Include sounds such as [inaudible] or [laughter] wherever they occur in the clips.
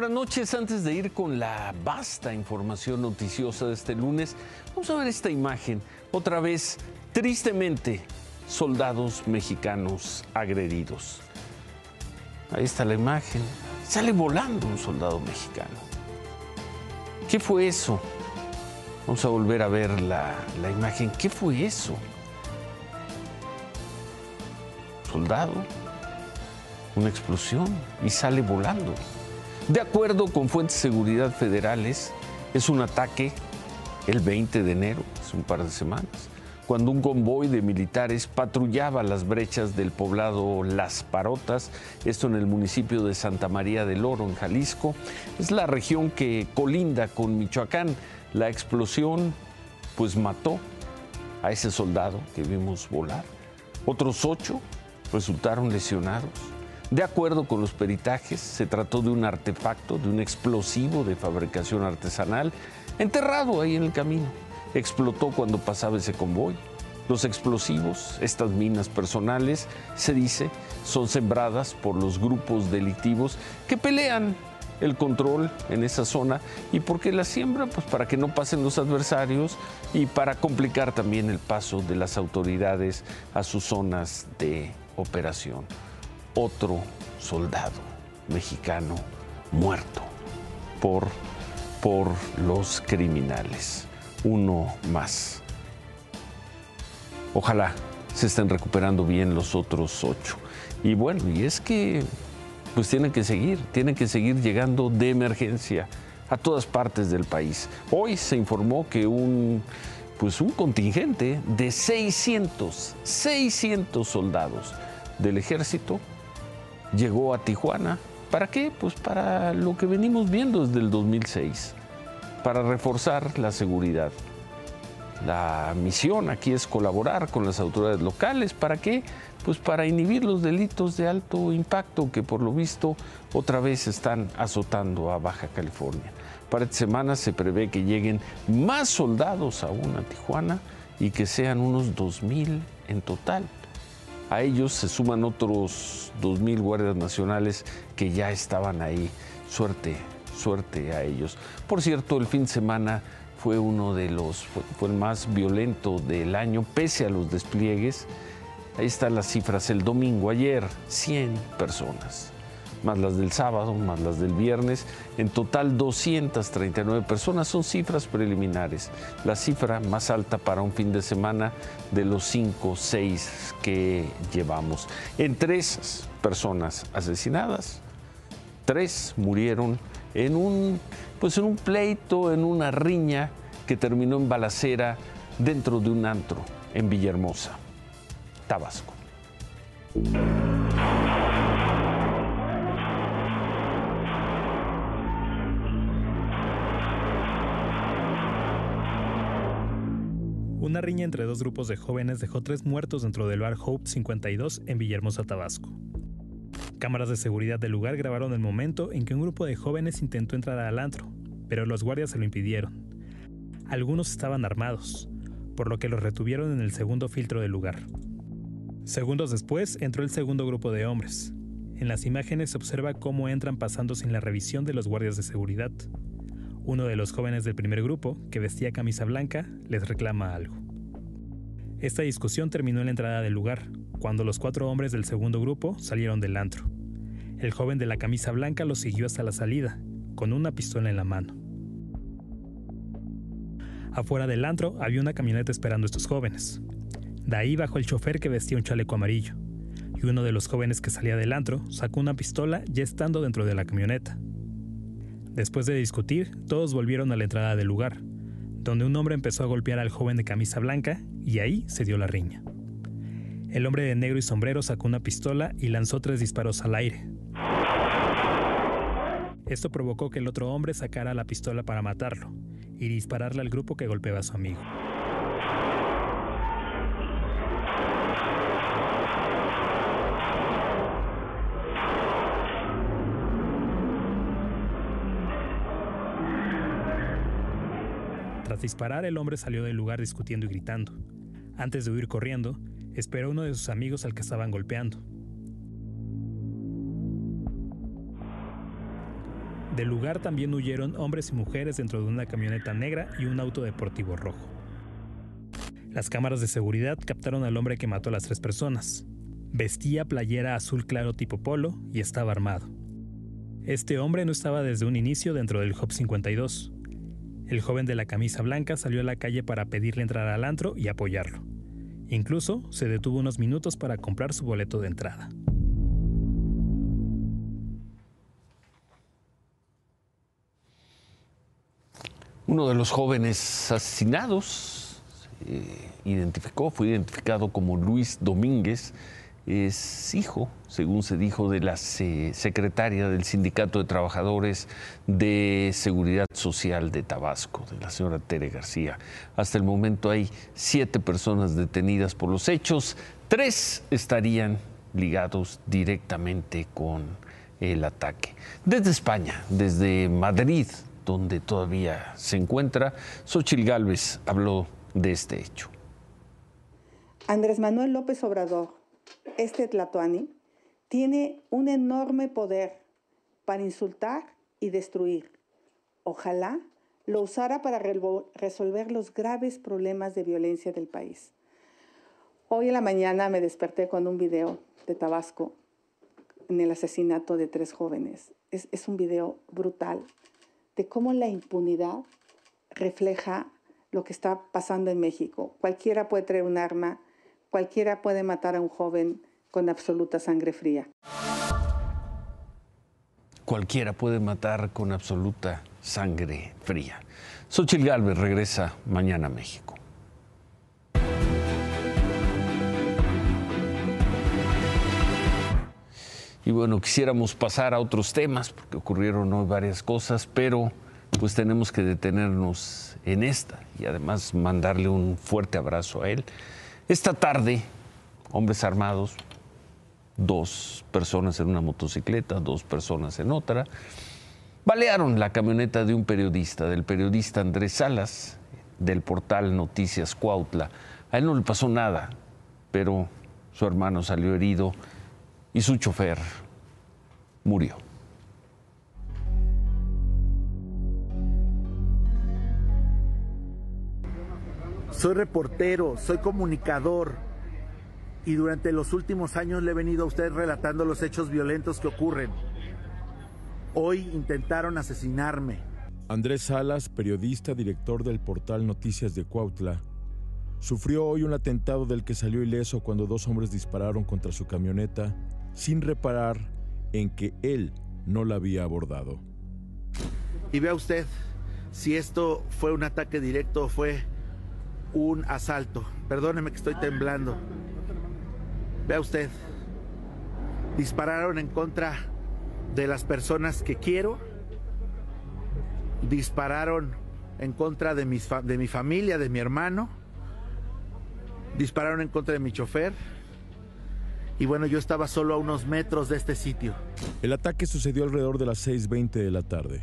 Buenas noches. Antes de ir con la vasta información noticiosa de este lunes, vamos a ver esta imagen. Otra vez, tristemente, soldados mexicanos agredidos. Ahí está la imagen. Sale volando un soldado mexicano. ¿Qué fue eso? Vamos a volver a ver la, la imagen. ¿Qué fue eso? Soldado, una explosión y sale volando. De acuerdo con fuentes de seguridad federales, es un ataque el 20 de enero, hace un par de semanas, cuando un convoy de militares patrullaba las brechas del poblado Las Parotas, esto en el municipio de Santa María del Oro, en Jalisco. Es la región que colinda con Michoacán. La explosión pues mató a ese soldado que vimos volar. Otros ocho resultaron lesionados. De acuerdo con los peritajes, se trató de un artefacto, de un explosivo de fabricación artesanal, enterrado ahí en el camino. Explotó cuando pasaba ese convoy. Los explosivos, estas minas personales, se dice, son sembradas por los grupos delictivos que pelean el control en esa zona y porque la siembra, pues para que no pasen los adversarios y para complicar también el paso de las autoridades a sus zonas de operación otro soldado mexicano muerto por, por los criminales. Uno más. Ojalá se estén recuperando bien los otros ocho. Y bueno, y es que pues tienen que seguir, tienen que seguir llegando de emergencia a todas partes del país. Hoy se informó que un pues un contingente de 600, 600 soldados del ejército llegó a Tijuana. ¿Para qué? Pues para lo que venimos viendo desde el 2006, para reforzar la seguridad. La misión aquí es colaborar con las autoridades locales. ¿Para qué? Pues para inhibir los delitos de alto impacto que por lo visto otra vez están azotando a Baja California. Para esta semana se prevé que lleguen más soldados aún a Tijuana y que sean unos 2.000 en total. A ellos se suman otros 2.000 guardias nacionales que ya estaban ahí. Suerte, suerte a ellos. Por cierto, el fin de semana fue uno de los, fue, el más violento del año, pese a los despliegues. Ahí están las cifras. El domingo, ayer, 100 personas más las del sábado, más las del viernes. En total 239 personas, son cifras preliminares. La cifra más alta para un fin de semana de los 5, 6 que llevamos. Entre esas personas asesinadas, tres murieron en un, pues en un pleito, en una riña que terminó en balacera dentro de un antro en Villahermosa, Tabasco. Una riña entre dos grupos de jóvenes dejó tres muertos dentro del bar Hope 52 en Villahermosa, Tabasco. Cámaras de seguridad del lugar grabaron el momento en que un grupo de jóvenes intentó entrar al antro, pero los guardias se lo impidieron. Algunos estaban armados, por lo que los retuvieron en el segundo filtro del lugar. Segundos después entró el segundo grupo de hombres. En las imágenes se observa cómo entran pasando sin la revisión de los guardias de seguridad. Uno de los jóvenes del primer grupo, que vestía camisa blanca, les reclama algo. Esta discusión terminó en la entrada del lugar, cuando los cuatro hombres del segundo grupo salieron del antro. El joven de la camisa blanca los siguió hasta la salida, con una pistola en la mano. Afuera del antro había una camioneta esperando a estos jóvenes. De ahí bajó el chofer que vestía un chaleco amarillo, y uno de los jóvenes que salía del antro sacó una pistola ya estando dentro de la camioneta. Después de discutir, todos volvieron a la entrada del lugar, donde un hombre empezó a golpear al joven de camisa blanca y ahí se dio la riña. El hombre de negro y sombrero sacó una pistola y lanzó tres disparos al aire. Esto provocó que el otro hombre sacara la pistola para matarlo y dispararle al grupo que golpeaba a su amigo. Disparar, el hombre salió del lugar discutiendo y gritando. Antes de huir corriendo, esperó a uno de sus amigos al que estaban golpeando. Del lugar también huyeron hombres y mujeres dentro de una camioneta negra y un auto deportivo rojo. Las cámaras de seguridad captaron al hombre que mató a las tres personas. Vestía playera azul claro tipo polo y estaba armado. Este hombre no estaba desde un inicio dentro del Hop 52. El joven de la camisa blanca salió a la calle para pedirle entrar al antro y apoyarlo. Incluso se detuvo unos minutos para comprar su boleto de entrada. Uno de los jóvenes asesinados identificó, fue identificado como Luis Domínguez, es hijo, según se dijo, de la secretaria del Sindicato de Trabajadores de Seguridad Social de Tabasco, de la señora Tere García. Hasta el momento hay siete personas detenidas por los hechos, tres estarían ligados directamente con el ataque. Desde España, desde Madrid, donde todavía se encuentra. Xochil Gálvez habló de este hecho. Andrés Manuel López Obrador, este Tlatoani, tiene un enorme poder para insultar y destruir. Ojalá lo usara para resolver los graves problemas de violencia del país. Hoy en la mañana me desperté con un video de Tabasco en el asesinato de tres jóvenes. Es, es un video brutal, de cómo la impunidad refleja lo que está pasando en México. Cualquiera puede traer un arma, cualquiera puede matar a un joven con absoluta sangre fría. Cualquiera puede matar con absoluta sangre fría. Xochitl Galvez regresa mañana a México. Y bueno, quisiéramos pasar a otros temas, porque ocurrieron hoy varias cosas, pero pues tenemos que detenernos en esta y además mandarle un fuerte abrazo a él. Esta tarde, hombres armados, dos personas en una motocicleta, dos personas en otra, balearon la camioneta de un periodista, del periodista Andrés Salas, del portal Noticias Cuautla. A él no le pasó nada, pero su hermano salió herido y su chofer murió. Soy reportero, soy comunicador y durante los últimos años le he venido a usted relatando los hechos violentos que ocurren. Hoy intentaron asesinarme. Andrés Salas, periodista, director del portal Noticias de Cuautla, sufrió hoy un atentado del que salió ileso cuando dos hombres dispararon contra su camioneta sin reparar en que él no la había abordado. Y vea usted si esto fue un ataque directo o fue un asalto. Perdóneme que estoy temblando. Vea usted, dispararon en contra de las personas que quiero, dispararon en contra de, de mi familia, de mi hermano, dispararon en contra de mi chofer, y bueno, yo estaba solo a unos metros de este sitio. El ataque sucedió alrededor de las 6.20 de la tarde.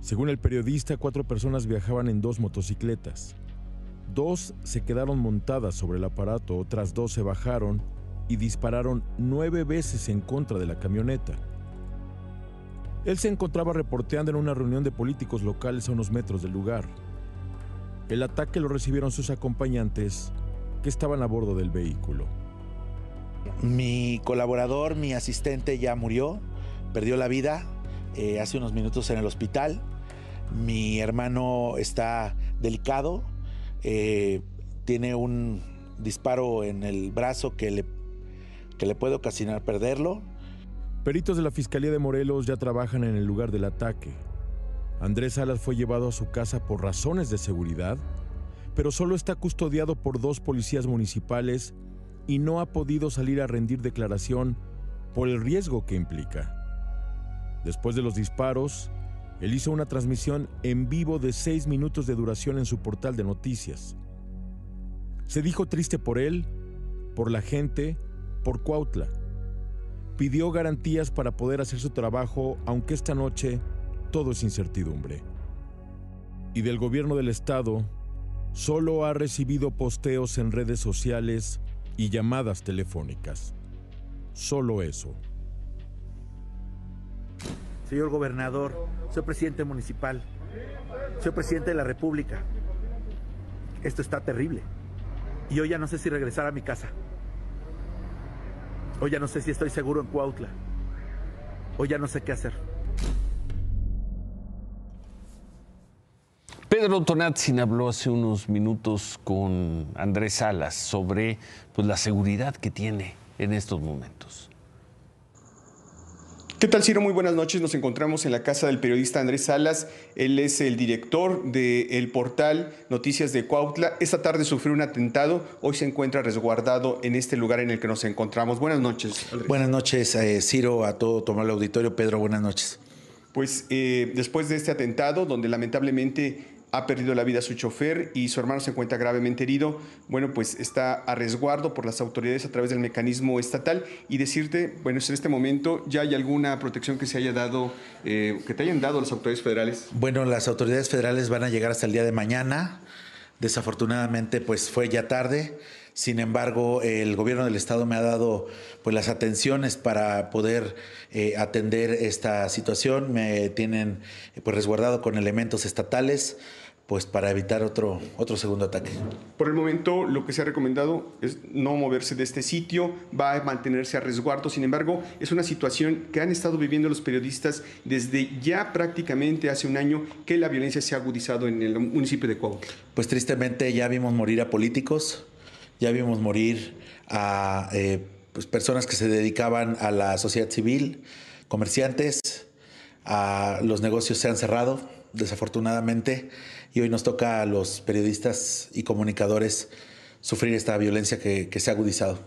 Según el periodista, cuatro personas viajaban en dos motocicletas. Dos se quedaron montadas sobre el aparato, otras dos se bajaron y dispararon nueve veces en contra de la camioneta. Él se encontraba reporteando en una reunión de políticos locales a unos metros del lugar. El ataque lo recibieron sus acompañantes que estaban a bordo del vehículo. Mi colaborador, mi asistente ya murió, perdió la vida eh, hace unos minutos en el hospital. Mi hermano está delicado, eh, tiene un disparo en el brazo que le, que le puede ocasionar perderlo. Peritos de la Fiscalía de Morelos ya trabajan en el lugar del ataque. Andrés Salas fue llevado a su casa por razones de seguridad, pero solo está custodiado por dos policías municipales y no ha podido salir a rendir declaración por el riesgo que implica. Después de los disparos, él hizo una transmisión en vivo de seis minutos de duración en su portal de noticias. Se dijo triste por él, por la gente, por Cuautla. Pidió garantías para poder hacer su trabajo, aunque esta noche todo es incertidumbre. Y del gobierno del estado, solo ha recibido posteos en redes sociales y llamadas telefónicas. Solo eso. Señor gobernador, soy presidente municipal, soy presidente de la República. Esto está terrible. Y hoy ya no sé si regresar a mi casa. Hoy ya no sé si estoy seguro en Cuautla. Hoy ya no sé qué hacer. Pedro Tonatzin habló hace unos minutos con Andrés Salas sobre pues, la seguridad que tiene en estos momentos. ¿Qué tal, Ciro? Muy buenas noches. Nos encontramos en la casa del periodista Andrés Salas. Él es el director del portal Noticias de Cuautla. Esta tarde sufrió un atentado. Hoy se encuentra resguardado en este lugar en el que nos encontramos. Buenas noches. Andrés. Buenas noches, eh, Ciro, a todo tomar el auditorio. Pedro, buenas noches. Pues eh, después de este atentado, donde lamentablemente ha perdido la vida su chofer y su hermano se encuentra gravemente herido, bueno, pues está a resguardo por las autoridades a través del mecanismo estatal y decirte, bueno, en este momento ya hay alguna protección que se haya dado, eh, que te hayan dado las autoridades federales. Bueno, las autoridades federales van a llegar hasta el día de mañana. Desafortunadamente, pues fue ya tarde. Sin embargo, el gobierno del estado me ha dado pues las atenciones para poder eh, atender esta situación. Me tienen pues resguardado con elementos estatales pues para evitar otro, otro segundo ataque. Por el momento lo que se ha recomendado es no moverse de este sitio, va a mantenerse a resguardo, sin embargo es una situación que han estado viviendo los periodistas desde ya prácticamente hace un año que la violencia se ha agudizado en el municipio de Cuautla. Pues tristemente ya vimos morir a políticos, ya vimos morir a eh, pues, personas que se dedicaban a la sociedad civil, comerciantes, a los negocios se han cerrado desafortunadamente y hoy nos toca a los periodistas y comunicadores sufrir esta violencia que, se ha agudizado.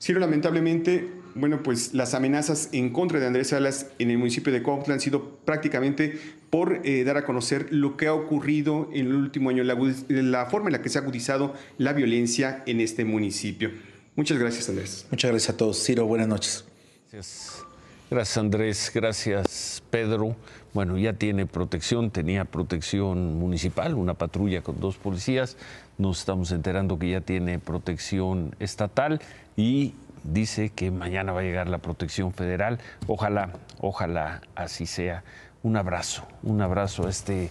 Ciro, lamentablemente, bueno, pues las amenazas en contra de Andrés Salas en el municipio de Cuautla han sido prácticamente por eh, dar a conocer lo que ha ocurrido en el último año, la, la, forma en la que se ha agudizado la violencia en este municipio. Muchas gracias, Andrés. Muchas gracias a todos. Ciro, buenas noches. Gracias, gracias Andrés. Gracias, Pedro bueno, ya tiene protección, tenía protección municipal, una patrulla con dos policías, nos estamos enterando que ya tiene protección estatal y dice que mañana va a llegar la protección federal. Ojalá, ojalá así sea. Un abrazo, un abrazo a este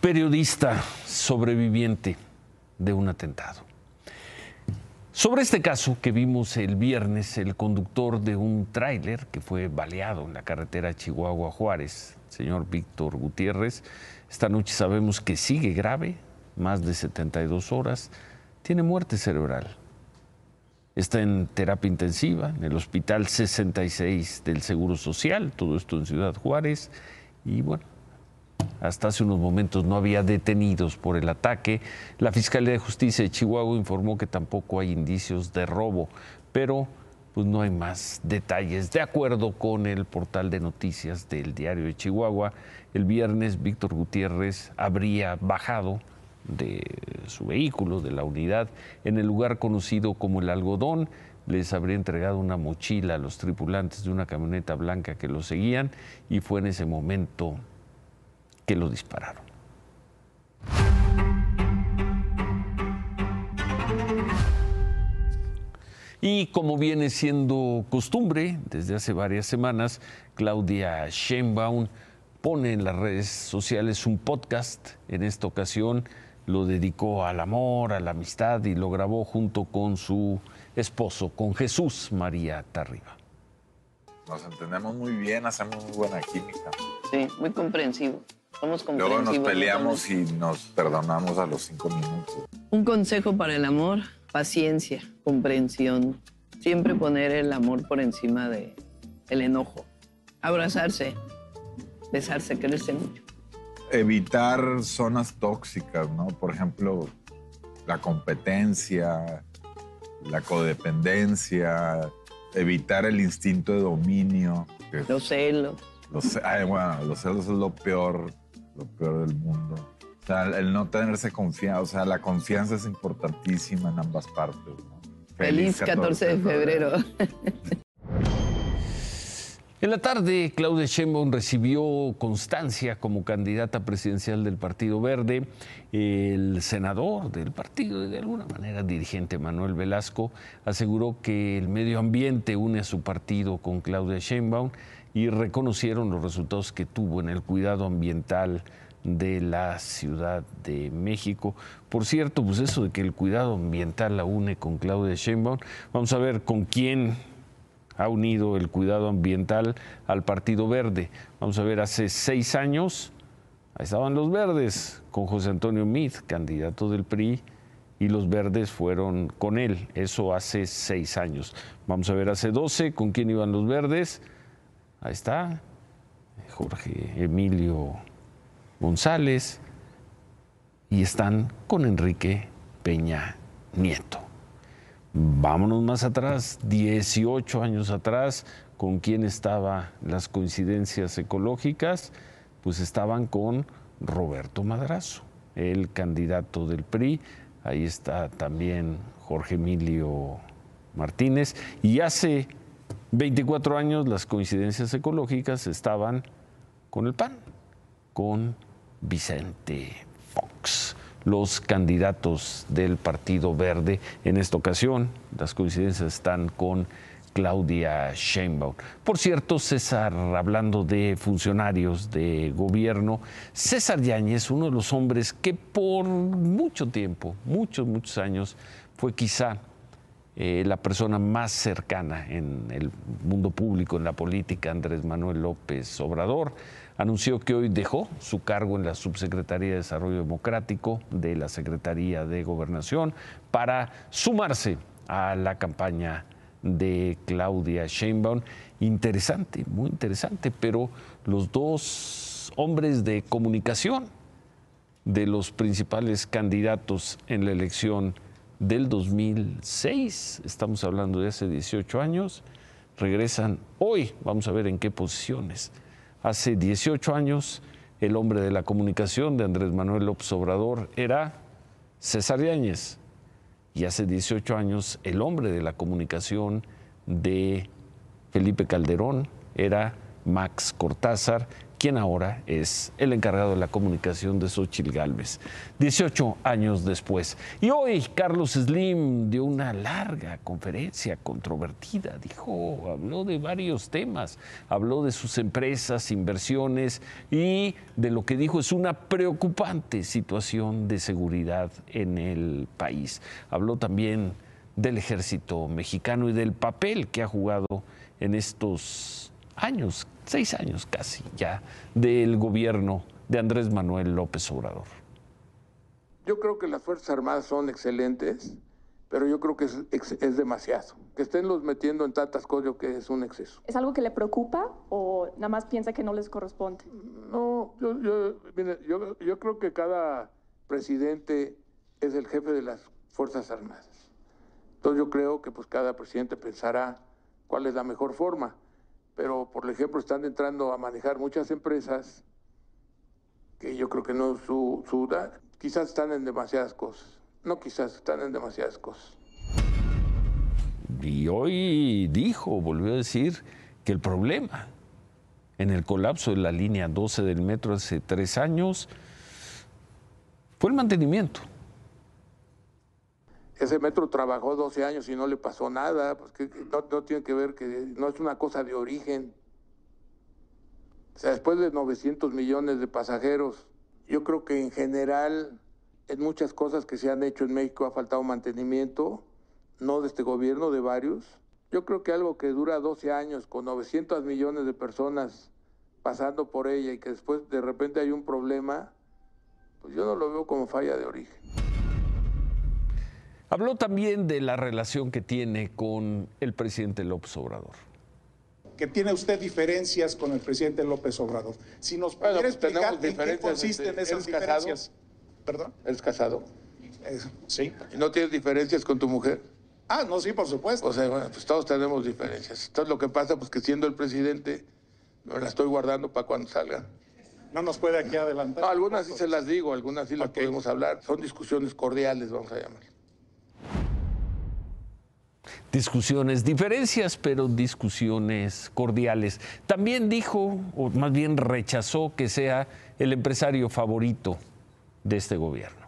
periodista sobreviviente de un atentado. Sobre este caso que vimos el viernes, el conductor de un tráiler que fue baleado en la carretera Chihuahua-Juárez, señor Víctor Gutiérrez, esta noche sabemos que sigue grave, más de 72 horas, tiene muerte cerebral. Está en terapia intensiva en el Hospital 66 del Seguro Social, todo esto en Ciudad Juárez, y bueno, hasta hace unos momentos no había detenidos por el ataque. La Fiscalía de Justicia de Chihuahua informó que tampoco hay indicios de robo, pero pues no hay más detalles. De acuerdo con el portal de noticias del diario de Chihuahua, el viernes Víctor Gutiérrez habría bajado de su vehículo, de la unidad, en el lugar conocido como el algodón. Les habría entregado una mochila a los tripulantes de una camioneta blanca que lo seguían y fue en ese momento que lo dispararon. Y como viene siendo costumbre desde hace varias semanas, Claudia Sheinbaum pone en las redes sociales un podcast. En esta ocasión lo dedicó al amor, a la amistad y lo grabó junto con su esposo, con Jesús María Tarriba. Nos entendemos muy bien, hacemos muy buena química. Sí, muy comprensivo. Luego nos peleamos y nos perdonamos a los cinco minutos. Un consejo para el amor, paciencia, comprensión. Siempre poner el amor por encima de el enojo. Abrazarse, besarse, quererse mucho. Evitar zonas tóxicas, ¿no? Por ejemplo, la competencia, la codependencia, evitar el instinto de dominio. Los celos. Los, bueno, los celos es lo peor lo peor del mundo. O sea, el no tenerse confianza, o sea, la confianza es importantísima en ambas partes. Feliz, 14 de febrero. En la tarde, Claudia Sheinbaum recibió constancia como candidata presidencial del Partido Verde. El senador del partido, de alguna manera dirigente Manuel Velasco, aseguró que el medio ambiente une a su partido con Claudia Sheinbaum y reconocieron los resultados que tuvo en el cuidado ambiental de la Ciudad de México. Por cierto, pues eso de que el cuidado ambiental la une con Claudia Sheinbaum, vamos a ver con quién ha unido el cuidado ambiental al Partido Verde. Vamos a ver, hace seis años estaban los verdes con José Antonio Meade, candidato del PRI, y los verdes fueron con él. Eso hace seis años. Vamos a ver, hace doce, ¿con quién iban los verdes? Ahí está, Jorge Emilio González, y están con Enrique Peña Nieto. Vámonos más atrás, 18 años atrás, ¿con quién estaban las coincidencias ecológicas? Pues estaban con Roberto Madrazo, el candidato del PRI. Ahí está también Jorge Emilio Martínez. Y hace 24 años las coincidencias ecológicas estaban con el PAN, con Vicente Fox los candidatos del Partido Verde. En esta ocasión, las coincidencias están con Claudia Sheinbaum. Por cierto, César, hablando de funcionarios de gobierno, César Yáñez, uno de los hombres que por mucho tiempo, muchos, muchos años, fue quizá eh, la persona más cercana en el mundo público, en la política, Andrés Manuel López Obrador anunció que hoy dejó su cargo en la Subsecretaría de Desarrollo Democrático de la Secretaría de Gobernación para sumarse a la campaña de Claudia Sheinbaum. Interesante, muy interesante, pero los dos hombres de comunicación de los principales candidatos en la elección del 2006, estamos hablando de hace 18 años, regresan hoy, vamos a ver en qué posiciones Hace 18 años, el hombre de la comunicación de Andrés Manuel López Obrador era César Yáñez. Y hace 18 años, el hombre de la comunicación de Felipe Calderón era Max Cortázar quien ahora es el encargado de la comunicación de Xochitl Galvez, 18 años después. Y hoy Carlos Slim dio una larga conferencia controvertida, dijo, habló de varios temas, habló de sus empresas, inversiones y de lo que dijo es una preocupante situación de seguridad en el país. Habló también del ejército mexicano y del papel que ha jugado en estos años seis años casi ya del gobierno de Andrés Manuel López Obrador. Yo creo que las Fuerzas Armadas son excelentes, pero yo creo que es, demasiado. Que estén los metiendo en tantas cosas, que es un exceso. ¿Es algo que le preocupa o nada más piensa que no les corresponde? No, yo, yo, yo, yo creo que cada presidente es el jefe de las Fuerzas Armadas. Entonces yo creo que pues cada presidente pensará cuál es la mejor forma pero por ejemplo están entrando a manejar muchas empresas que yo creo que no su, quizás están en demasiadas cosas, no quizás están en demasiadas cosas. Y hoy dijo, volvió a decir que el problema en el colapso de la línea 12 del metro hace tres años fue el mantenimiento. Ese metro trabajó 12 años y no le pasó nada, pues no, tiene que ver que no es una cosa de origen. O sea, después de 900 millones de pasajeros, yo creo que en general en muchas cosas que se han hecho en México ha faltado mantenimiento, no de este gobierno, de varios. Yo creo que algo que dura 12 años con 900 millones de personas pasando por ella y que después de repente hay un problema, pues yo no lo veo como falla de origen. Habló también de la relación que tiene con el presidente López Obrador. Que tiene usted diferencias con el presidente López Obrador. Si nos pudiera pues explicar en qué consisten esas diferencias. ¿Perdón? ¿Eres casado? sí. ¿Y no tienes diferencias con tu mujer? Ah, no, sí, por supuesto. O sea, bueno, pues todos tenemos diferencias. Entonces lo que pasa, pues que siendo el presidente, me la estoy guardando para cuando salga. No nos puede aquí adelantar. No, algunas sí se las digo, algunas sí las podemos hablar. Son discusiones cordiales, vamos a llamar discusiones, diferencias, pero discusiones cordiales. También dijo, o más bien rechazó que sea el empresario favorito de este gobierno.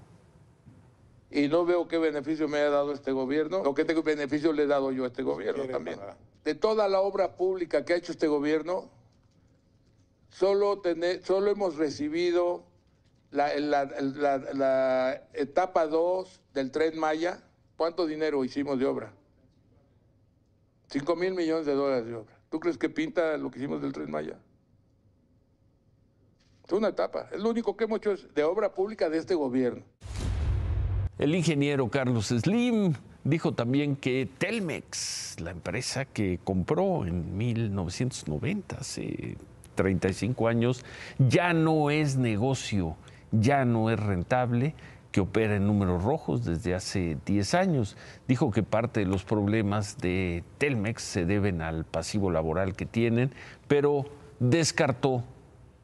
Y no veo qué beneficio me ha dado este gobierno, o qué beneficio le he dado yo a este gobierno también. De toda la obra pública que ha hecho este gobierno, solo, solo hemos recibido la, la etapa 2 del tren Maya. ¿Cuánto dinero hicimos de obra? 5 mil millones de dólares de obra. ¿Tú crees que pinta lo que hicimos del tren Maya? Es una etapa. Es lo único que hemos hecho de obra pública de este gobierno. El ingeniero Carlos Slim dijo también que Telmex, la empresa que compró en 1990, hace 35 años, ya no es negocio, ya no es rentable, que opera en números rojos desde hace 10 años. Dijo que parte de los problemas de Telmex se deben al pasivo laboral que tienen, pero descartó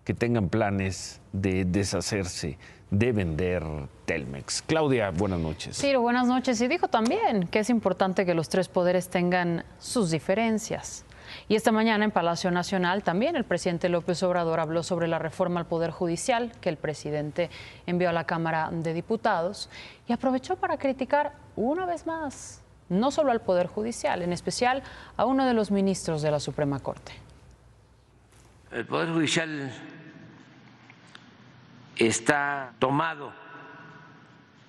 que tengan planes de deshacerse de vender Telmex. Claudia, buenas noches. Sí, buenas noches. Y dijo también que es importante que los tres poderes tengan sus diferencias. Y esta mañana en Palacio Nacional también el presidente López Obrador habló sobre la reforma al Poder Judicial que el presidente envió a la Cámara de Diputados y aprovechó para criticar una vez más no solo al Poder Judicial, en especial a uno de los ministros de la Suprema Corte. El Poder Judicial está tomado,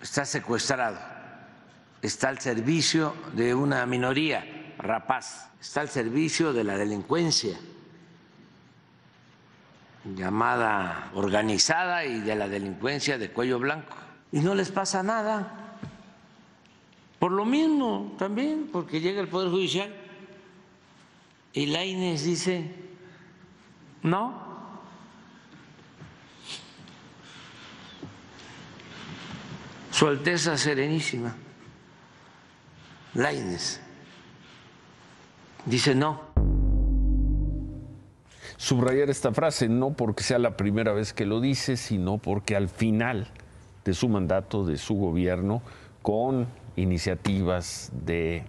está secuestrado, está al servicio de una minoría rapaz, está al servicio de la delincuencia llamada organizada y de la delincuencia de cuello blanco. Y no les pasa nada. Por lo mismo también, porque llega el Poder Judicial y la Inés dice, no, Su Alteza Serenísima, Laines, dice no. Subrayar esta frase no porque sea la primera vez que lo dice, sino porque al final de su mandato, de su gobierno, con iniciativas de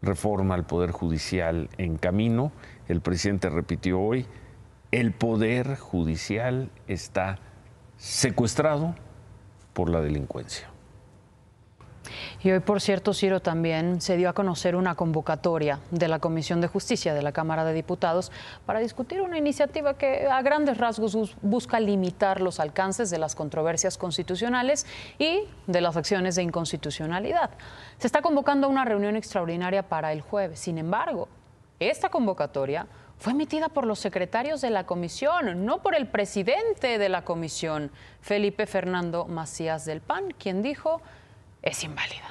reforma al Poder Judicial en camino, el presidente repitió hoy, el Poder Judicial está secuestrado por la delincuencia. Y hoy, por cierto, Ciro, también se dio a conocer una convocatoria de la Comisión de Justicia de la Cámara de Diputados para discutir una iniciativa que a grandes rasgos busca limitar los alcances de las controversias constitucionales y de las acciones de inconstitucionalidad. Se está convocando una reunión extraordinaria para el jueves. Sin embargo, esta convocatoria fue emitida por los secretarios de la comisión, no por el presidente de la comisión, Felipe Fernando Macías del PAN, quien dijo es inválida.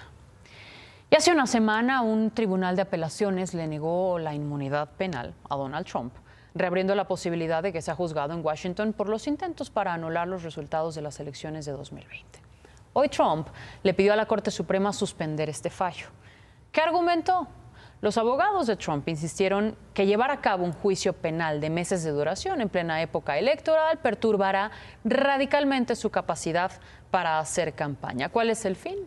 Y hace una semana un tribunal de apelaciones le negó la inmunidad penal a Donald Trump, reabriendo la posibilidad de que sea juzgado en Washington por los intentos para anular los resultados de las elecciones de 2020. Hoy Trump le pidió a la Corte Suprema suspender este fallo. ¿Qué argumentó? Los abogados de Trump insistieron que llevar a cabo un juicio penal de meses de duración en plena época electoral perturbará radicalmente su capacidad para hacer campaña. ¿Cuál es el fin?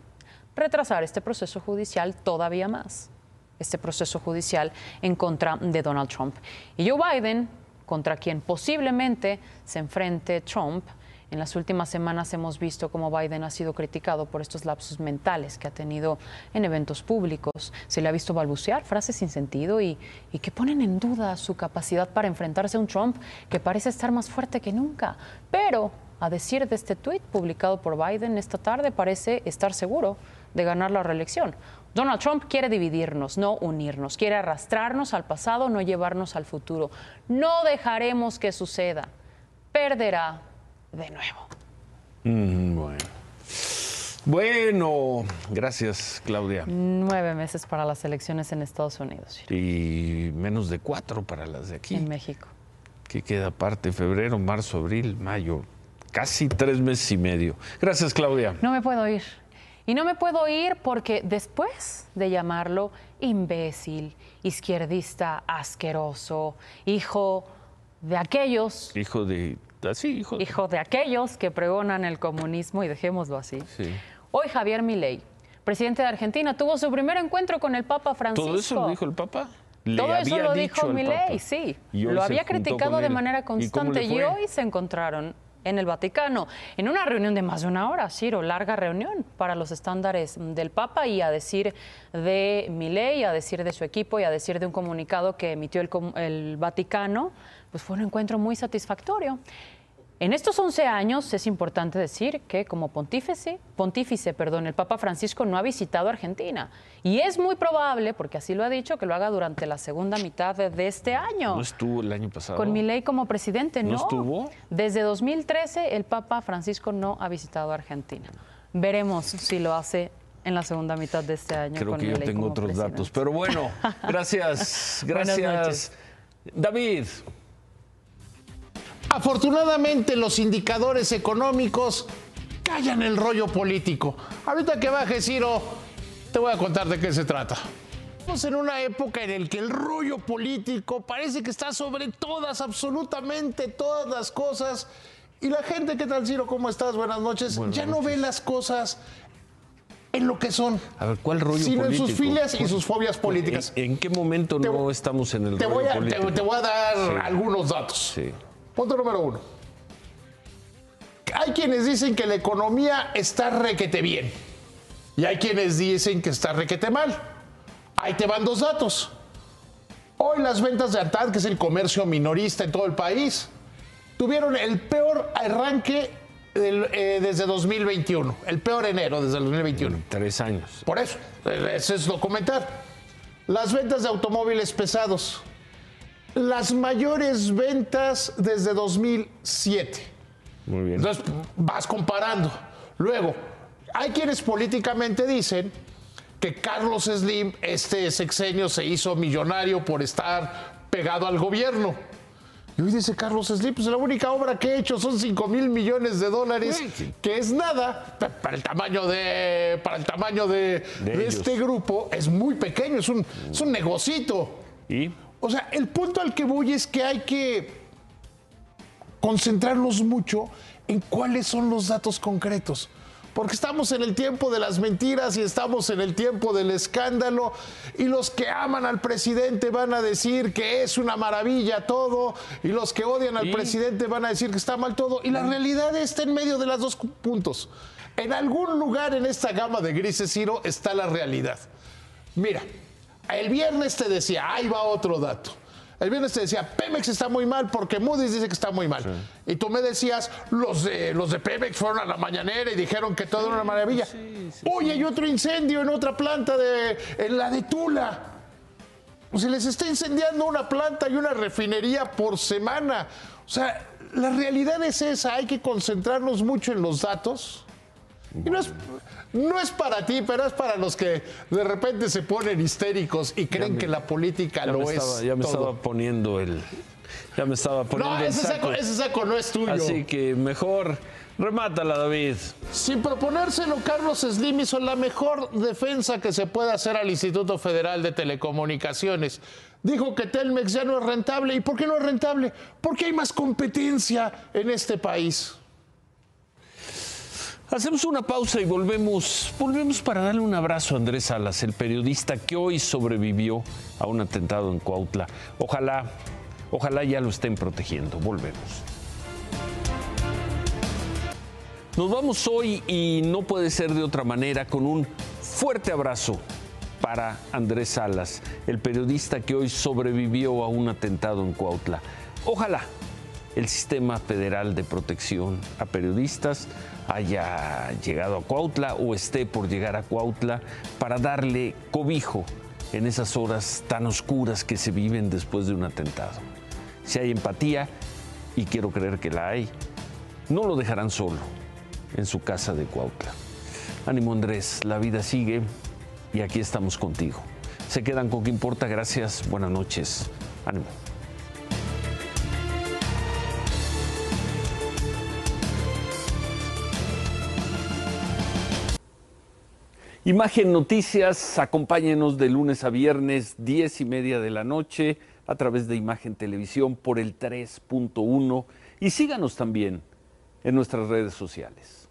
Retrasar este proceso judicial todavía más. Este proceso judicial en contra de Donald Trump. Y Joe Biden, contra quien posiblemente se enfrente Trump, en las últimas semanas hemos visto cómo Biden ha sido criticado por estos lapsos mentales que ha tenido en eventos públicos. Se le ha visto balbucear frases sin sentido y, y que ponen en duda su capacidad para enfrentarse a un Trump que parece estar más fuerte que nunca. Pero, a decir de este tuit publicado por Biden esta tarde, parece estar seguro de ganar la reelección. Donald Trump quiere dividirnos, no unirnos, quiere arrastrarnos al pasado, no llevarnos al futuro. No dejaremos que suceda. Perderá de nuevo. Mm, bueno. Bueno, gracias Claudia. Nueve meses para las elecciones en Estados Unidos. Y menos de cuatro para las de aquí. En México. ¿Qué queda aparte? Febrero, marzo, abril, mayo. Casi tres meses y medio. Gracias Claudia. No me puedo ir. Y no me puedo ir porque después de llamarlo imbécil, izquierdista, asqueroso, hijo de aquellos... Hijo de hijo. de aquellos que pregonan el comunismo, y dejémoslo así. Hoy Javier Milei, presidente de Argentina, tuvo su primer encuentro con el Papa Francisco. ¿Todo eso lo dijo el Papa? Todo eso lo dijo Milei, sí. Lo había criticado de manera constante y, hoy se encontraron en el Vaticano, en una reunión de más de una hora, Ciro, larga reunión para los estándares del Papa y a decir de Milei, a decir de su equipo y a decir de un comunicado que emitió el, el Vaticano, pues fue un encuentro muy satisfactorio. En estos 11 años es importante decir que como pontífice, pontífice perdón, el Papa Francisco no ha visitado Argentina. Y es muy probable, porque así lo ha dicho, que lo haga durante la segunda mitad de, este año. ¿No estuvo el año pasado? Con mi ley como presidente, ¿no? ¿No estuvo? Desde 2013 el Papa Francisco no ha visitado Argentina. Veremos si lo hace en la segunda mitad de este año. Creo que yo tengo otros datos. Pero bueno, [laughs] gracias. gracias. David. Afortunadamente los indicadores económicos callan el rollo político. Ahorita que baje Ciro, te voy a contar de qué se trata. Estamos en una época en la que el rollo político parece que está sobre todas, absolutamente todas las cosas. Y la gente, ¿qué tal Ciro? ¿Cómo estás? Buenas noches. ya no ve las cosas en lo que son. A ver, ¿cuál rollo sino político? en sus filias y sus fobias políticas. ¿En, qué momento no estamos en el rollo político? Te, voy a dar algunos datos. Sí. Punto número uno. Hay quienes dicen que la economía está requete bien. Y hay quienes dicen que está requete mal. Ahí te van dos datos. Hoy las ventas de ANTAD, que es el comercio minorista en todo el país, tuvieron el peor arranque eh, desde 2021. El peor enero desde el 2021. Tres años. Por eso, ese es documentar. Las ventas de automóviles pesados las mayores ventas desde 2007. Muy bien. Entonces vas comparando. Luego, hay quienes políticamente dicen que Carlos Slim, este sexenio, se hizo millonario por estar pegado al gobierno. Y hoy dice Carlos Slim, pues la única obra que he hecho son 5 mil millones de dólares, que es nada para el tamaño de, para el tamaño de, este grupo, es muy pequeño, es un, es un negocito. ¿Y? O sea, el punto al que voy es que hay que concentrarnos mucho en cuáles son los datos concretos. Porque estamos en el tiempo de las mentiras y estamos en el tiempo del escándalo. Y los que aman al presidente van a decir que es una maravilla todo. Y los que odian al presidente van a decir que está mal todo. Y la realidad está en medio de los dos puntos. En algún lugar en esta gama de grises, Ciro, está la realidad. Mira, el viernes te decía, ahí va otro dato. El viernes te decía, Pemex está muy mal porque Moody's dice que está muy mal. Y tú me decías, los de, los de Pemex fueron a la mañanera y dijeron que todo era una maravilla. Uy, hay otro incendio en otra planta de, en la de Tula. O sea, les está incendiando una planta y una refinería por semana. O sea, la realidad es esa, hay que concentrarnos mucho en los datos. Y no es, no es para ti, pero es para los que de repente se ponen histéricos y creen que la política lo es. ya me estaba poniendo el. Ya me estaba poniendo no, ese saco. ese saco no es tuyo. Así que mejor remátala, David. Sin proponérselo, Carlos Slim hizo la mejor defensa que se puede hacer al Instituto Federal de Telecomunicaciones. Dijo que Telmex ya no es rentable. ¿Y por qué no es rentable? Porque hay más competencia en este país. Hacemos una pausa y volvemos, volvemos para darle un abrazo a Andrés Salas, el periodista que hoy sobrevivió a un atentado en Cuautla. Ojalá, ojalá ya lo estén protegiendo. Volvemos. Nos vamos hoy y no puede ser de otra manera con un fuerte abrazo para Andrés Salas, el periodista que hoy sobrevivió a un atentado en Cuautla. Ojalá el sistema federal de protección a periodistas haya llegado a Cuautla o esté por llegar a Cuautla para darle cobijo en esas horas tan oscuras que se viven después de un atentado. Si hay empatía, y quiero creer que la hay, no lo dejarán solo en su casa de Cuautla. Ánimo Andrés, la vida sigue y aquí estamos contigo. Se quedan con que importa, gracias, buenas noches. Ánimo. Imagen Noticias, acompáñenos de lunes a viernes, 10 y media de la noche, a través de Imagen Televisión por el 3.1 y síganos también en nuestras redes sociales.